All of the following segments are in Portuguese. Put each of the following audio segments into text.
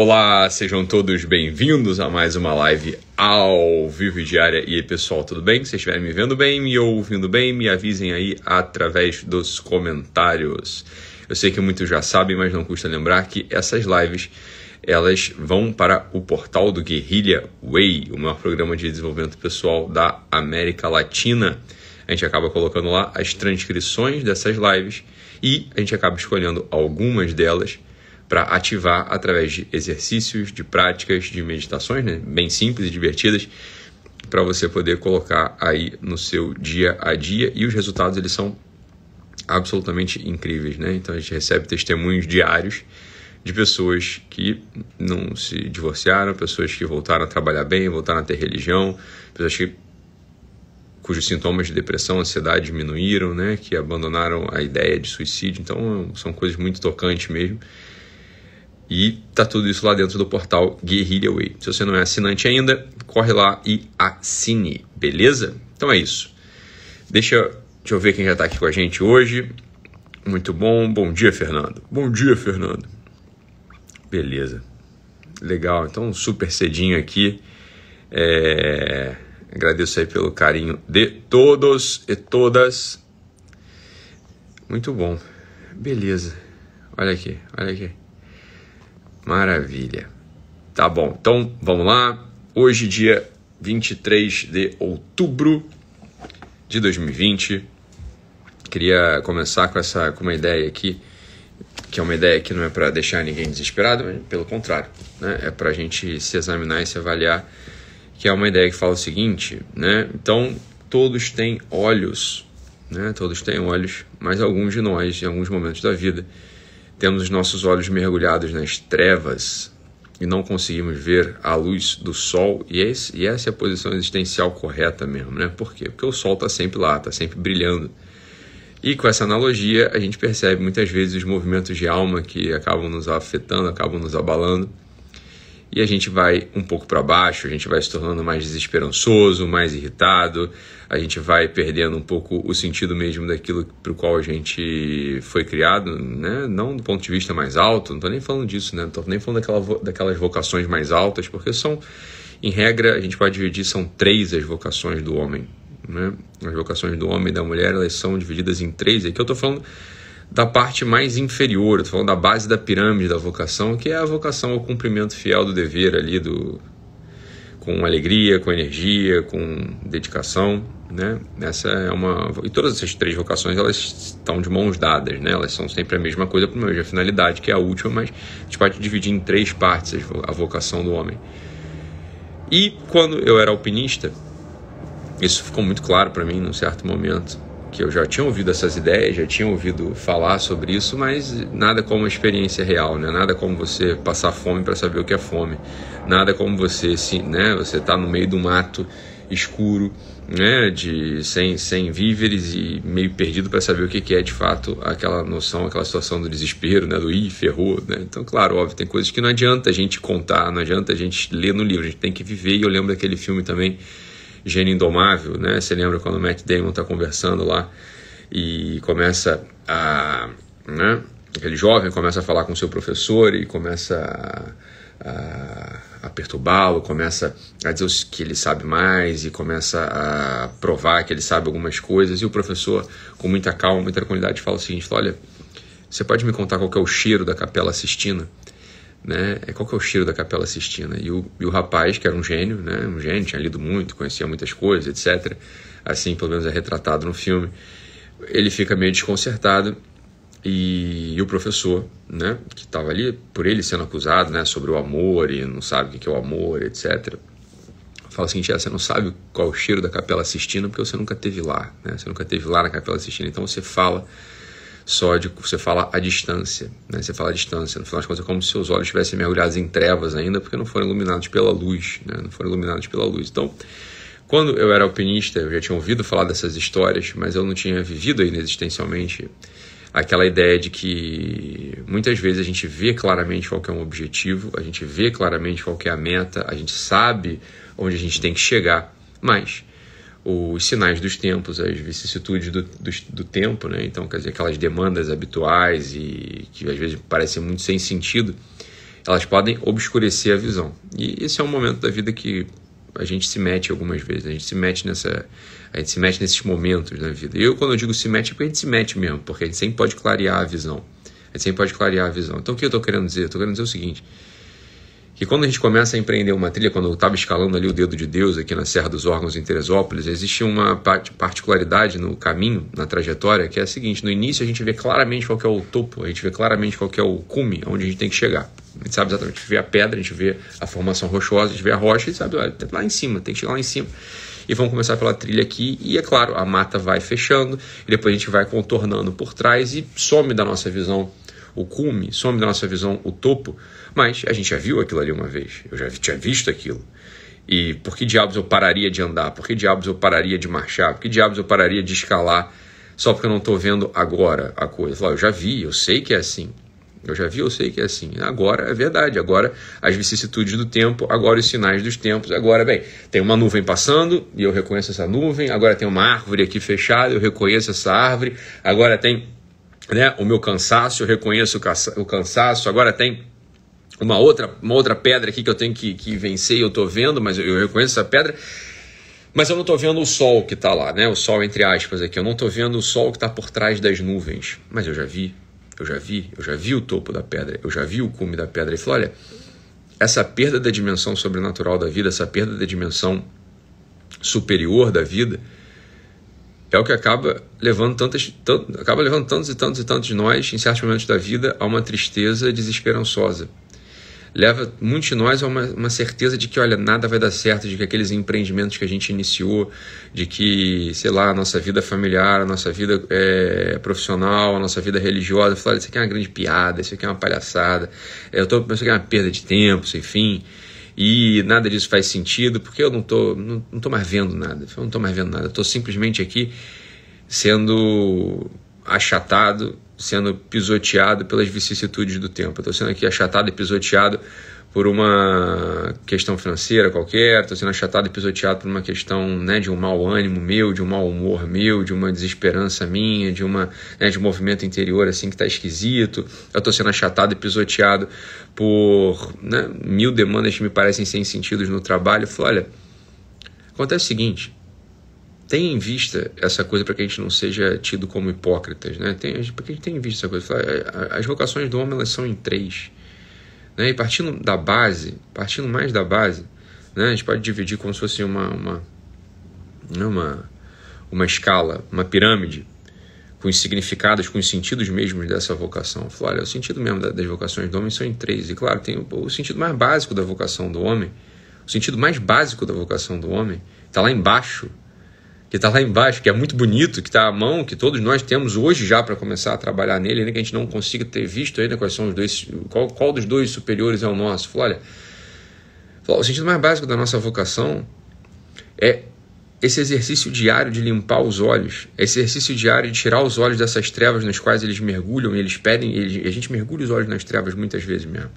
Olá, sejam todos bem-vindos a mais uma live ao vivo diária. E aí, pessoal, tudo bem? Se estiverem me vendo bem, me ouvindo bem, me avisem aí através dos comentários. Eu sei que muitos já sabem, mas não custa lembrar que essas lives elas vão para o portal do Guerrilla Way, o maior programa de desenvolvimento pessoal da América Latina. A gente acaba colocando lá as transcrições dessas lives e a gente acaba escolhendo algumas delas para ativar através de exercícios, de práticas, de meditações, né? bem simples e divertidas, para você poder colocar aí no seu dia a dia e os resultados eles são absolutamente incríveis, né? Então a gente recebe testemunhos diários de pessoas que não se divorciaram, pessoas que voltaram a trabalhar bem, voltaram a ter religião, pessoas que cujos sintomas de depressão, ansiedade diminuíram, né? Que abandonaram a ideia de suicídio. Então são coisas muito tocantes mesmo. E tá tudo isso lá dentro do portal Guerrilla Way. Se você não é assinante ainda, corre lá e assine, beleza? Então é isso. Deixa, deixa eu ver quem já está aqui com a gente hoje. Muito bom. Bom dia, Fernando. Bom dia, Fernando. Beleza. Legal. Então, super cedinho aqui. É... Agradeço aí pelo carinho de todos e todas. Muito bom. Beleza. Olha aqui, olha aqui. Maravilha. Tá bom, então vamos lá. Hoje, dia 23 de outubro de 2020. Queria começar com essa com uma ideia aqui, que é uma ideia que não é para deixar ninguém desesperado, mas pelo contrário, né? é para a gente se examinar e se avaliar, que é uma ideia que fala o seguinte, né? Então, todos têm olhos, né? Todos têm olhos, mas alguns de nós, em alguns momentos da vida, temos os nossos olhos mergulhados nas trevas e não conseguimos ver a luz do sol, e, esse, e essa é a posição existencial correta mesmo, né? Por quê? Porque o sol está sempre lá, está sempre brilhando. E com essa analogia, a gente percebe muitas vezes os movimentos de alma que acabam nos afetando, acabam nos abalando e a gente vai um pouco para baixo, a gente vai se tornando mais desesperançoso, mais irritado, a gente vai perdendo um pouco o sentido mesmo daquilo para o qual a gente foi criado, né? não do ponto de vista mais alto, não estou nem falando disso, né? não estou nem falando daquela, daquelas vocações mais altas, porque são, em regra, a gente pode dividir, são três as vocações do homem. Né? As vocações do homem e da mulher, elas são divididas em três, aqui eu estou falando da parte mais inferior, estou falando da base da pirâmide da vocação, que é a vocação ao cumprimento fiel do dever ali, do, com alegria, com energia, com dedicação, né? Essa é uma e todas essas três vocações elas estão de mãos dadas, né? Elas são sempre a mesma coisa para uma finalidade que é a última, mas a gente pode dividir em três partes a vocação do homem. E quando eu era alpinista, isso ficou muito claro para mim num certo momento que eu já tinha ouvido essas ideias, já tinha ouvido falar sobre isso, mas nada como uma experiência real, né? Nada como você passar fome para saber o que é fome, nada como você se, né? Você tá no meio do mato escuro, né? De sem sem víveres e meio perdido para saber o que é de fato aquela noção, aquela situação do desespero, né? Do ih, ferrou, né? Então, claro, óbvio, tem coisas que não adianta a gente contar, não adianta a gente ler no livro, a gente tem que viver. E eu lembro daquele filme também Gênio Indomável, né? Você lembra quando o Matt Damon está conversando lá e começa a. Né? Aquele jovem começa a falar com seu professor e começa a, a, a perturbá-lo, começa a dizer que ele sabe mais e começa a provar que ele sabe algumas coisas. E o professor, com muita calma, muita tranquilidade, fala o seguinte: Olha, você pode me contar qual é o cheiro da Capela Sistina? Né? É, qual que é o cheiro da Capela Sistina? E o, e o rapaz, que era um gênio, né? Um gênio, tinha lido muito, conhecia muitas coisas, etc. Assim, pelo menos é retratado no filme. Ele fica meio desconcertado e, e o professor, né? Que estava ali, por ele sendo acusado, né? Sobre o amor e não sabe o que é o amor, etc. Fala assim, você não sabe qual é o cheiro da Capela Sistina porque você nunca teve lá, né? Você nunca teve lá na Capela Sistina, então você fala sódico, você fala à distância, né? você fala à distância, no final das contas é como se seus olhos estivessem mergulhados em trevas ainda, porque não foram iluminados pela luz, né? não foram iluminados pela luz. Então, quando eu era alpinista, eu já tinha ouvido falar dessas histórias, mas eu não tinha vivido ainda existencialmente aquela ideia de que muitas vezes a gente vê claramente qual é um objetivo, a gente vê claramente qual é a meta, a gente sabe onde a gente tem que chegar, mas os sinais dos tempos, as vicissitudes do, do, do, tempo, né? Então, quer dizer, aquelas demandas habituais e que às vezes parecem muito sem sentido, elas podem obscurecer a visão. E esse é um momento da vida que a gente se mete algumas vezes, a gente se mete nessa, a gente se mete nesses momentos na vida. Eu quando eu digo se mete é porque a gente se mete mesmo, porque a gente sempre pode clarear a visão. A gente sempre pode clarear a visão. Então o que eu estou querendo dizer? Estou querendo dizer o seguinte: que quando a gente começa a empreender uma trilha, quando eu estava escalando ali o dedo de Deus aqui na Serra dos Órgãos em Teresópolis, existe uma particularidade no caminho, na trajetória, que é a seguinte: no início a gente vê claramente qual é o topo, a gente vê claramente qual é o cume, onde a gente tem que chegar. A gente sabe exatamente, a gente vê a pedra, a gente vê a formação rochosa, a gente vê a rocha e sabe, olha, lá em cima, tem que chegar lá em cima. E vamos começar pela trilha aqui, e é claro, a mata vai fechando, e depois a gente vai contornando por trás e some da nossa visão o cume, some da nossa visão o topo, mas a gente já viu aquilo ali uma vez, eu já tinha visto aquilo. E por que diabos eu pararia de andar? Por que diabos eu pararia de marchar? Por que diabos eu pararia de escalar só porque eu não estou vendo agora a coisa? Eu já vi, eu sei que é assim. Eu já vi, eu sei que é assim. Agora é verdade. Agora as vicissitudes do tempo, agora os sinais dos tempos. Agora, bem, tem uma nuvem passando e eu reconheço essa nuvem. Agora tem uma árvore aqui fechada, eu reconheço essa árvore. Agora tem né, o meu cansaço, eu reconheço o cansaço. Agora tem uma outra, uma outra pedra aqui que eu tenho que, que vencer, eu estou vendo, mas eu, reconheço essa pedra. Mas eu não estou vendo o sol que está lá, né? O sol entre aspas aqui. Eu não estou vendo o sol que está por trás das nuvens. Mas eu já vi, eu já vi, eu já vi o topo da pedra, eu já vi o cume da pedra. E falou: olha, essa perda da dimensão sobrenatural da vida, essa perda da dimensão superior da vida, é o que acaba levando tantas, acaba levando tantos e tantos e tantos de nós, em certos momentos da vida, a uma tristeza desesperançosa. Leva muitos de nós a uma, uma, certeza de que, olha, nada vai dar certo, de que aqueles empreendimentos que a gente iniciou, de que, sei lá, a nossa vida familiar, a nossa vida é, profissional, a nossa vida religiosa, fala, isso aqui é uma grande piada, isso aqui é uma palhaçada, eu tô, isso aqui é uma perda de tempo, sem fim e nada disso faz sentido porque eu não tô, não, não tô mais vendo nada, eu não estou mais vendo nada, estou simplesmente aqui sendo achatado, sendo pisoteado pelas vicissitudes do tempo. Estou sendo aqui achatado e pisoteado por uma questão financeira qualquer, estou sendo achatado e pisoteado por uma questão né, de um mau ânimo meu, de um mau humor meu, de uma desesperança minha, de, uma, né, de um movimento interior assim que está esquisito. Eu estou sendo achatado e pisoteado por né, mil demandas que me parecem sem sentido no trabalho. Eu falo, olha, acontece o seguinte, tenha em vista essa coisa para que a gente não seja tido como hipócritas, né? Tem, a gente tem em vista essa coisa. As vocações do homem elas são em três. Né? E partindo da base, partindo mais da base, né? a gente pode dividir como se fosse uma, uma, né? uma, uma escala, uma pirâmide, com os significados, com os sentidos mesmos dessa vocação. Falou, olha, o sentido mesmo das vocações do homem são em três. E claro, tem o, o sentido mais básico da vocação do homem, o sentido mais básico da vocação do homem está lá embaixo que está lá embaixo, que é muito bonito, que está à mão, que todos nós temos hoje já para começar a trabalhar nele, ainda que a gente não consiga ter visto ainda quais são os dois, qual, qual dos dois superiores é o nosso. Falou, olha, falou, o sentido mais básico da nossa vocação é esse exercício diário de limpar os olhos, esse exercício diário de tirar os olhos dessas trevas nas quais eles mergulham e eles pedem, eles, a gente mergulha os olhos nas trevas muitas vezes mesmo.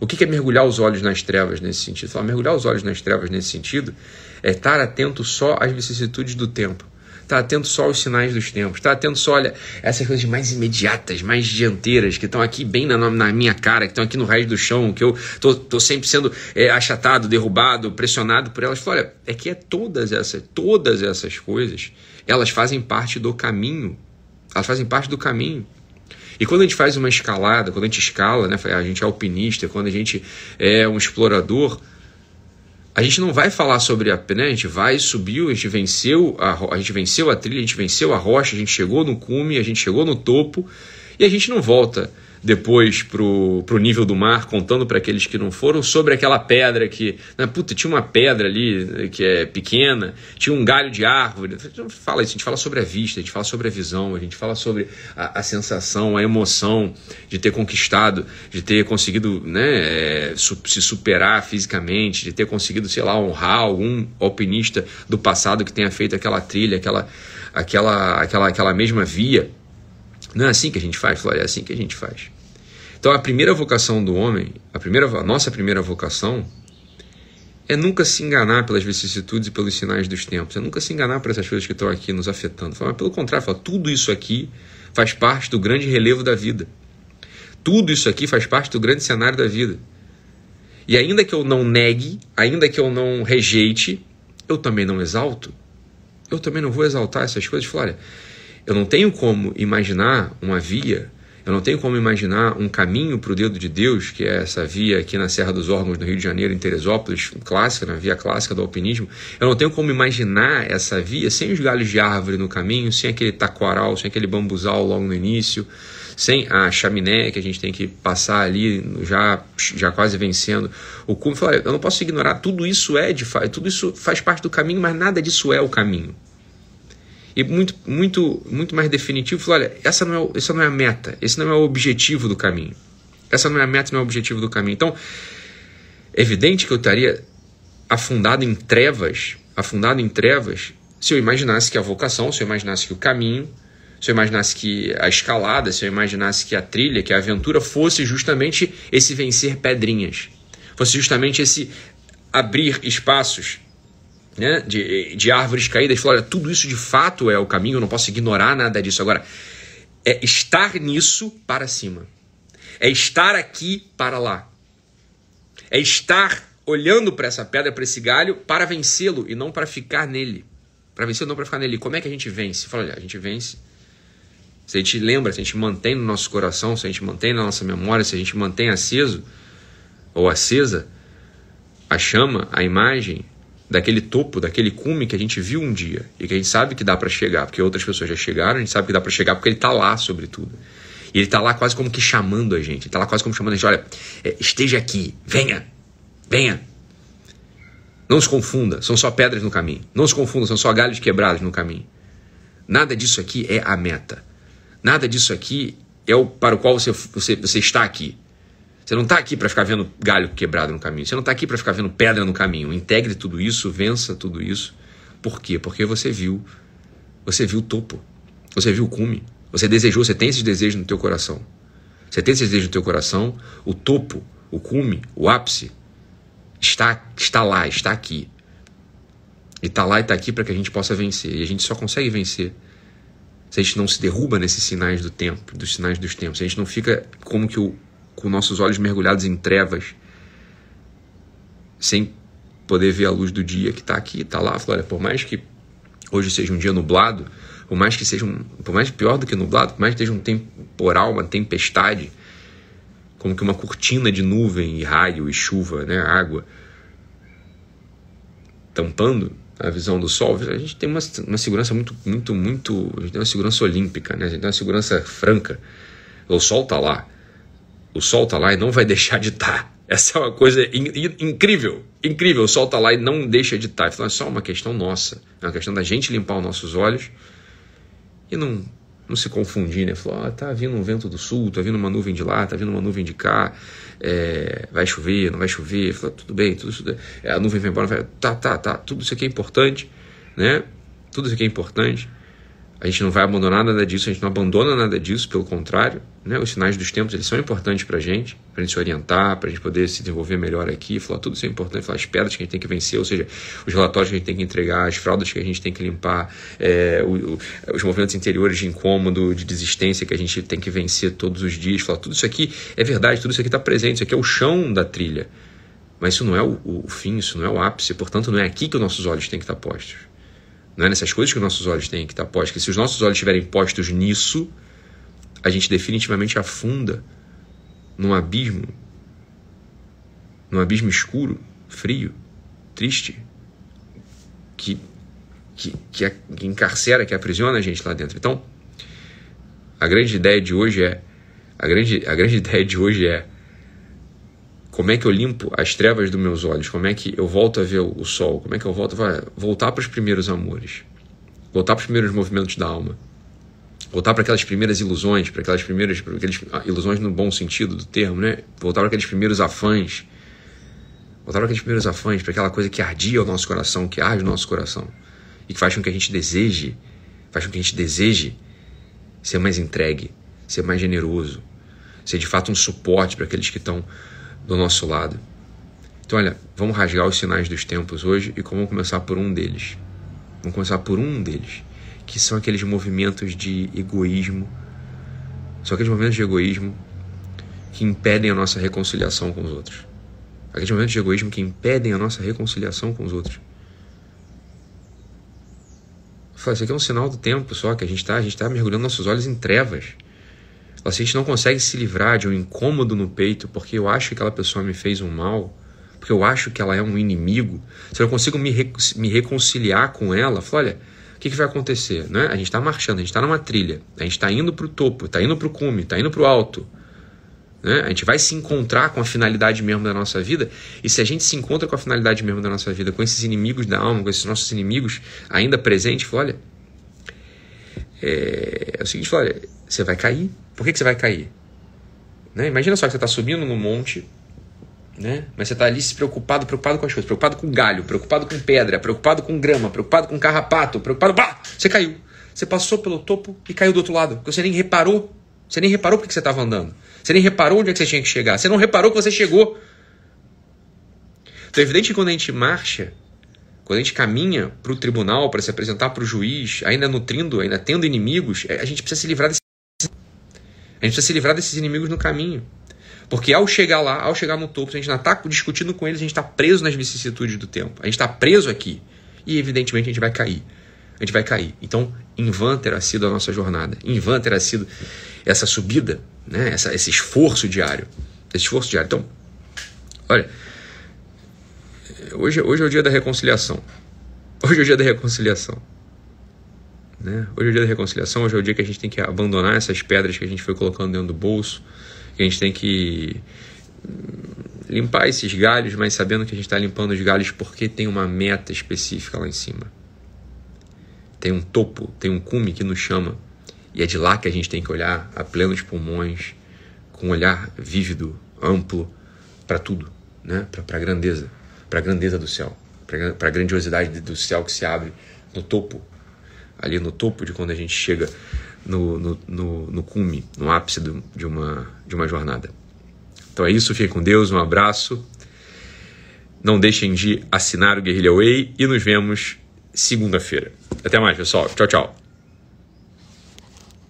O que é mergulhar os olhos nas trevas nesse sentido? Falar, mergulhar os olhos nas trevas nesse sentido é estar atento só às vicissitudes do tempo. Estar atento só aos sinais dos tempos. Estar atento só, olha, essas coisas mais imediatas, mais dianteiras, que estão aqui bem na, na, minha cara, que estão aqui no raiz do chão, que eu tô, tô sempre sendo é, achatado, derrubado, pressionado por elas. Olha, é que é todas essas, todas essas coisas, elas fazem parte do caminho. Elas fazem parte do caminho. E quando a gente faz uma escalada, quando a gente escala, né, a gente é alpinista, quando a gente é um explorador, a gente não vai falar sobre a, né, a gente vai subiu, a gente venceu a, a gente venceu a trilha, a gente venceu a rocha, a gente chegou no cume, a gente chegou no topo e a gente não volta depois pro, pro nível do mar, contando para aqueles que não foram, sobre aquela pedra que. Né, puta, tinha uma pedra ali né, que é pequena, tinha um galho de árvore. A gente não fala isso, a gente fala sobre a vista, a gente fala sobre a visão, a gente fala sobre a, a sensação, a emoção de ter conquistado, de ter conseguido né, é, se superar fisicamente, de ter conseguido, sei lá, honrar algum alpinista do passado que tenha feito aquela trilha, aquela, aquela, aquela, aquela mesma via. Não é assim que a gente faz, Flávio? É assim que a gente faz. Então a primeira vocação do homem, a, primeira, a nossa primeira vocação, é nunca se enganar pelas vicissitudes e pelos sinais dos tempos, é nunca se enganar por essas coisas que estão aqui nos afetando. Mas pelo contrário, fala, tudo isso aqui faz parte do grande relevo da vida. Tudo isso aqui faz parte do grande cenário da vida. E ainda que eu não negue, ainda que eu não rejeite, eu também não exalto. Eu também não vou exaltar essas coisas. Olha, eu não tenho como imaginar uma via eu não tenho como imaginar um caminho para o dedo de Deus, que é essa via aqui na Serra dos Órgãos, no Rio de Janeiro, em Teresópolis, clássica, na via clássica do alpinismo. Eu não tenho como imaginar essa via sem os galhos de árvore no caminho, sem aquele taquaral, sem aquele bambuzal logo no início, sem a chaminé que a gente tem que passar ali, já, já quase vencendo o cume. Eu não posso ignorar, tudo isso é de tudo isso faz parte do caminho, mas nada disso é o caminho e muito, muito, muito mais definitivo, falou, olha, essa não, é, essa não é a meta, esse não é o objetivo do caminho. Essa não é a meta, não é o objetivo do caminho. Então, é evidente que eu estaria afundado em trevas, afundado em trevas, se eu imaginasse que a vocação, se eu imaginasse que o caminho, se eu imaginasse que a escalada, se eu imaginasse que a trilha, que a aventura fosse justamente esse vencer pedrinhas, fosse justamente esse abrir espaços né, de, de árvores caídas, falou: olha, tudo isso de fato é o caminho, eu não posso ignorar nada disso. Agora, é estar nisso para cima, é estar aqui para lá, é estar olhando para essa pedra, para esse galho, para vencê-lo e não para ficar nele. Para vencê-lo, não para ficar nele. Como é que a gente vence? Fala, olha, a gente vence. Se a gente lembra, se a gente mantém no nosso coração, se a gente mantém na nossa memória, se a gente mantém aceso ou acesa a chama, a imagem, daquele topo, daquele cume que a gente viu um dia e que a gente sabe que dá para chegar, porque outras pessoas já chegaram, a gente sabe que dá para chegar porque ele está lá, sobretudo. E ele está lá quase como que chamando a gente, está lá quase como chamando a gente, olha, é, esteja aqui, venha, venha. Não se confunda, são só pedras no caminho. Não se confunda, são só galhos quebrados no caminho. Nada disso aqui é a meta. Nada disso aqui é o para o qual você, você, você está aqui. Você não está aqui para ficar vendo galho quebrado no caminho. Você não está aqui para ficar vendo pedra no caminho. Integre tudo isso, vença tudo isso. Por quê? Porque você viu, você viu o topo, você viu o cume, você desejou, você tem esses desejos no teu coração. Você tem esses desejos no teu coração, o topo, o cume, o ápice está, está lá, está aqui. E está lá e está aqui para que a gente possa vencer. E a gente só consegue vencer se a gente não se derruba nesses sinais do tempo, dos sinais dos tempos. Se a gente não fica como que o, com nossos olhos mergulhados em trevas, sem poder ver a luz do dia que está aqui, está lá. Olha, por mais que hoje seja um dia nublado, por mais que seja um, por mais pior do que nublado, por mais que esteja um temporal, uma tempestade, como que uma cortina de nuvem e raio e chuva, né, água, tampando a visão do sol, a gente tem uma, uma segurança muito, muito, muito, a gente tem uma segurança olímpica, né, a gente tem uma segurança franca. O sol está lá, o sol está lá e não vai deixar de estar. Tá. Essa é uma coisa in, in, incrível, incrível. O sol está lá e não deixa de estar. Tá. Então é só uma questão nossa, é uma questão da gente limpar os nossos olhos e não, não se confundir, né? Falar, ah, tá vindo um vento do sul, tá vindo uma nuvem de lá, tá vindo uma nuvem de cá, é, vai chover, não vai chover. Fala, tudo bem, tudo isso, é, a nuvem vai embora, vai, tá, tá, tá, tudo isso aqui é importante, né? Tudo isso aqui é importante. A gente não vai abandonar nada disso, a gente não abandona nada disso, pelo contrário. Né? Os sinais dos tempos eles são importantes para a gente, para a gente se orientar, para a gente poder se desenvolver melhor aqui, falar tudo isso é importante, falar as pedras que a gente tem que vencer, ou seja, os relatórios que a gente tem que entregar, as fraldas que a gente tem que limpar, é, o, o, os movimentos interiores de incômodo, de desistência que a gente tem que vencer todos os dias, falar tudo isso aqui é verdade, tudo isso aqui está presente, isso aqui é o chão da trilha. Mas isso não é o, o fim, isso não é o ápice, portanto não é aqui que os nossos olhos têm que estar postos. Não é nessas coisas que os nossos olhos têm que estar postos. Que se os nossos olhos estiverem postos nisso, a gente definitivamente afunda num abismo, num abismo escuro, frio, triste, que, que, que, que encarcera, que aprisiona a gente lá dentro. Então, a grande ideia de hoje é a grande, a grande ideia de hoje é como é que eu limpo as trevas dos meus olhos? Como é que eu volto a ver o sol? Como é que eu volto a voltar para os primeiros amores? Voltar para os primeiros movimentos da alma? Voltar para aquelas primeiras ilusões, para aquelas primeiras para aquelas ah, ilusões no bom sentido do termo, né? Voltar para aqueles primeiros afãs. Voltar para aqueles primeiros afãs, para aquela coisa que ardia o nosso coração, que arde o nosso coração e que faz com que a gente deseje, faz com que a gente deseje ser mais entregue, ser mais generoso, ser de fato um suporte para aqueles que estão do nosso lado. Então, olha, vamos rasgar os sinais dos tempos hoje e vamos começar por um deles. Vamos começar por um deles, que são aqueles movimentos de egoísmo, são aqueles movimentos de egoísmo que impedem a nossa reconciliação com os outros. aqueles momentos de egoísmo que impedem a nossa reconciliação com os outros. Fala, isso aqui é um sinal do tempo só que a gente está, a gente está mergulhando nossos olhos em trevas. A gente não consegue se livrar de um incômodo no peito porque eu acho que aquela pessoa me fez um mal, porque eu acho que ela é um inimigo, se eu não consigo me, me reconciliar com ela, olha, o que, que vai acontecer? Né? A gente está marchando, a gente está numa trilha, a gente está indo para o topo, está indo para o cume, está indo para o alto. Né? A gente vai se encontrar com a finalidade mesmo da nossa vida, e se a gente se encontra com a finalidade mesmo da nossa vida, com esses inimigos da alma, com esses nossos inimigos ainda presentes, fala, olha, é, é o seguinte, fala, olha, você vai cair. Por que, que você vai cair? Né? Imagina só que você está subindo no monte, né? mas você está ali se preocupado, preocupado com as coisas, preocupado com galho, preocupado com pedra, preocupado com grama, preocupado com carrapato, preocupado. Bah! Você caiu. Você passou pelo topo e caiu do outro lado, você nem reparou. Você nem reparou porque você estava andando. Você nem reparou onde é que você tinha que chegar. Você não reparou que você chegou. Então é evidente que quando a gente marcha, quando a gente caminha para o tribunal para se apresentar para o juiz, ainda nutrindo, ainda tendo inimigos, é, a gente precisa se livrar desses, a gente precisa se livrar desses inimigos no caminho. Porque ao chegar lá, ao chegar no topo, a gente não está discutindo com eles, a gente está preso nas vicissitudes do tempo. A gente está preso aqui. E evidentemente a gente vai cair. A gente vai cair. Então, em vão terá sido a nossa jornada. Em vão terá sido essa subida né? Essa, esse esforço diário. Esse esforço diário. Então, olha, hoje, hoje é o dia da reconciliação. Hoje é o dia da reconciliação. Né? Hoje é o dia da reconciliação, hoje é o dia que a gente tem que abandonar essas pedras que a gente foi colocando dentro do bolso, que a gente tem que hum, limpar esses galhos, mas sabendo que a gente está limpando os galhos porque tem uma meta específica lá em cima. Tem um topo, tem um cume que nos chama. E é de lá que a gente tem que olhar a plenos pulmões, com um olhar vívido, amplo, para tudo, né? para a grandeza, para a grandeza do céu, para a grandiosidade do céu que se abre no topo, ali no topo de quando a gente chega no, no, no, no cume, no ápice do, de, uma, de uma jornada. Então é isso, fiquem com Deus, um abraço. Não deixem de assinar o Guerrilha Way e nos vemos segunda-feira. Até mais, pessoal. Tchau, tchau.